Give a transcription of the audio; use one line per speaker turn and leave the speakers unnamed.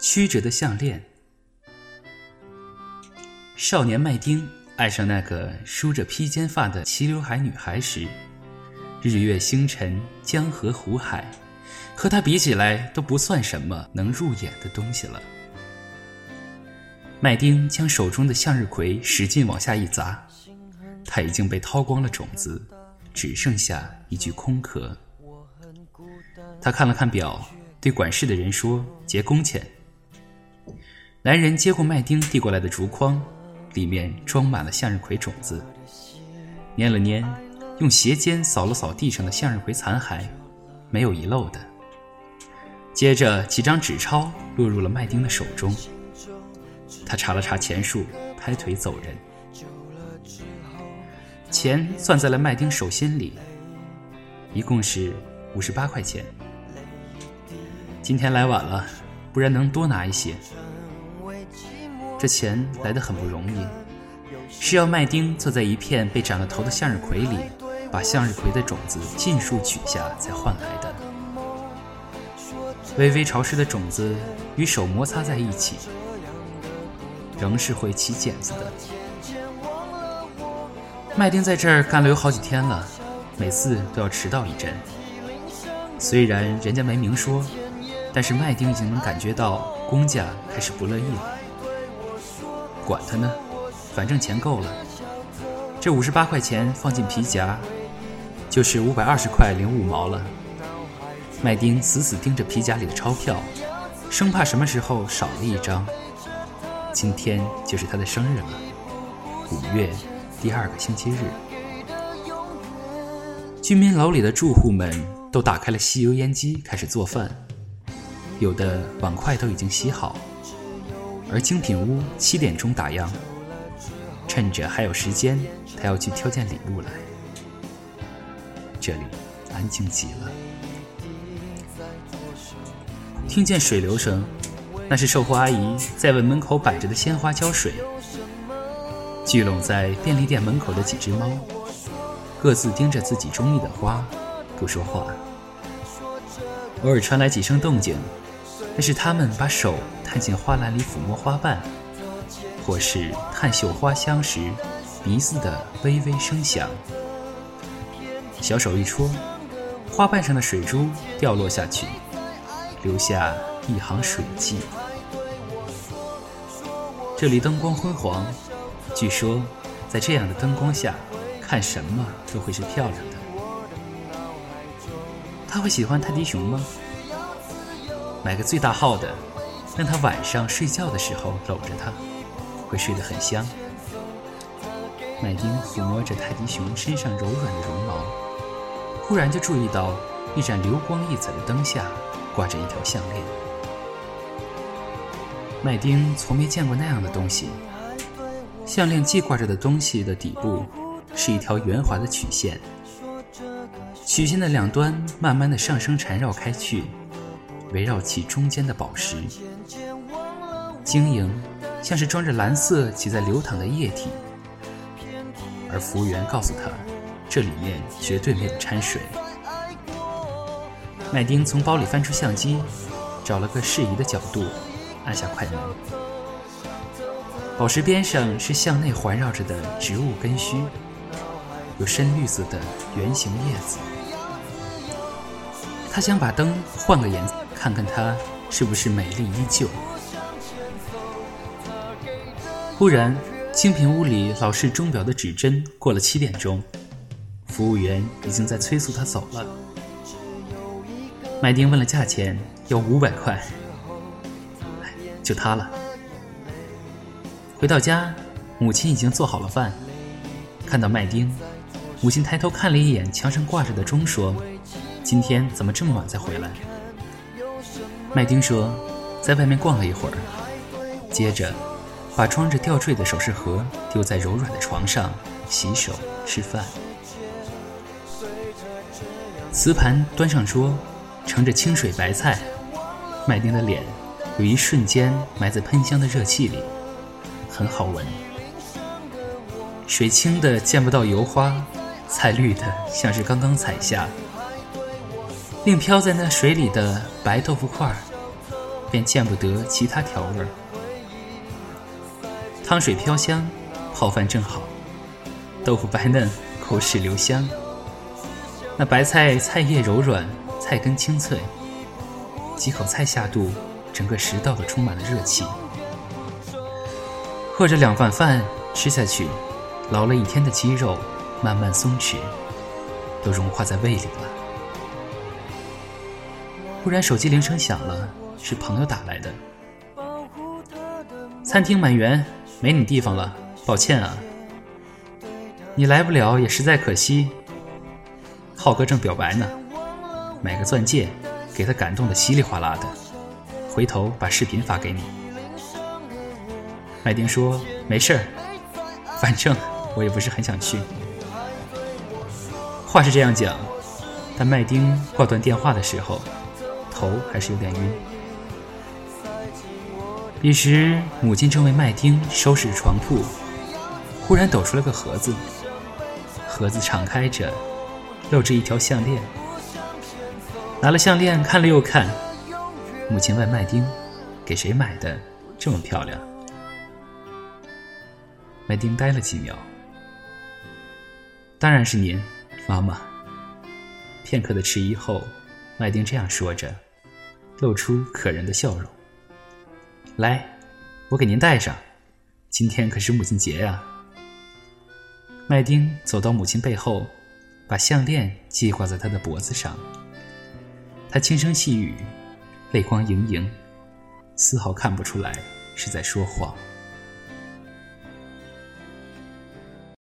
曲折的项链。少年麦丁爱上那个梳着披肩发的齐刘海女孩时，日月星辰、江河湖海，和他比起来都不算什么能入眼的东西了。麦丁将手中的向日葵使劲往下一砸，它已经被掏光了种子，只剩下一具空壳。他看了看表，对管事的人说：“结工钱。”男人接过麦丁递过来的竹筐，里面装满了向日葵种子，捏了捏，用鞋尖扫了扫地上的向日葵残骸，没有遗漏的。接着几张纸钞落入了麦丁的手中，他查了查钱数，拍腿走人。钱攥在了麦丁手心里，一共是五十八块钱。今天来晚了，不然能多拿一些。这钱来得很不容易，是要麦丁坐在一片被斩了头的向日葵里，把向日葵的种子尽数取下才换来的。微微潮湿的种子与手摩擦在一起，仍是会起茧子的。麦丁在这儿干了有好几天了，每次都要迟到一阵。虽然人家没明说，但是麦丁已经能感觉到公家开始不乐意了。管他呢，反正钱够了。这五十八块钱放进皮夹，就是五百二十块零五毛了。麦丁死死盯着皮夹里的钞票，生怕什么时候少了一张。今天就是他的生日了，五月第二个星期日。居民楼里的住户们都打开了吸油烟机，开始做饭，有的碗筷都已经洗好。而精品屋七点钟打烊，趁着还有时间，他要去挑件礼物来。这里安静极了，听见水流声，那是售货阿姨在为门口摆着的鲜花浇水。聚拢在便利店门口的几只猫，各自盯着自己中意的花，不说话。偶尔传来几声动静。那是他们把手探进花篮里抚摸花瓣，或是探嗅花香时鼻子的微微声响。小手一戳，花瓣上的水珠掉落下去，留下一行水迹。这里灯光昏黄，据说在这样的灯光下，看什么都会是漂亮的。他会喜欢泰迪熊吗？买个最大号的，让他晚上睡觉的时候搂着他，会睡得很香。麦丁抚摸着泰迪熊身上柔软的绒毛，忽然就注意到一盏流光溢彩的灯下挂着一条项链。麦丁从没见过那样的东西。项链系挂着的东西的底部是一条圆滑的曲线，曲线的两端慢慢的上升缠绕开去。围绕其中间的宝石，晶莹，像是装着蓝色且在流淌的液体。而服务员告诉他，这里面绝对没有掺水。麦丁从包里翻出相机，找了个适宜的角度，按下快门。宝石边上是向内环绕着的植物根须，有深绿色的圆形叶子。他想把灯换个颜色。看看她是不是美丽依旧。忽然，清平屋里老式钟表的指针过了七点钟，服务员已经在催促他走了。麦丁问了价钱，要五百块，就他了。回到家，母亲已经做好了饭。看到麦丁，母亲抬头看了一眼墙上挂着的钟，说：“今天怎么这么晚才回来？”麦丁说：“在外面逛了一会儿，接着把装着吊坠的首饰盒丢在柔软的床上，洗手吃饭。瓷盘端上桌，盛着清水白菜。麦丁的脸有一瞬间埋在喷香的热气里，很好闻。水清的见不到油花，菜绿的像是刚刚采下。”另飘在那水里的白豆腐块儿便见不得其他调味儿。汤水飘香，泡饭正好，豆腐白嫩，口齿留香。那白菜菜叶柔软，菜根清脆，几口菜下肚，整个食道都充满了热气。或者两碗饭吃下去，劳了一天的肌肉慢慢松弛，都融化在胃里了。忽然手机铃声响了，是朋友打来的。餐厅满员。没你地方了，抱歉啊。你来不了也实在可惜。浩哥正表白呢，买个钻戒，给他感动的稀里哗啦的。回头把视频发给你。麦丁说：“没事儿，反正我也不是很想去。”话是这样讲，但麦丁挂断电话的时候，头还是有点晕。彼时，母亲正为麦丁收拾床铺，忽然抖出了个盒子。盒子敞开着，露着一条项链。拿了项链看了又看，母亲问麦丁：“给谁买的？这么漂亮？”麦丁呆了几秒。当然是您，妈妈。片刻的迟疑后，麦丁这样说着，露出可人的笑容。来，我给您戴上。今天可是母亲节呀。麦丁走到母亲背后，把项链系挂在她的脖子上。他轻声细语，泪光盈盈，丝毫看不出来是在说谎。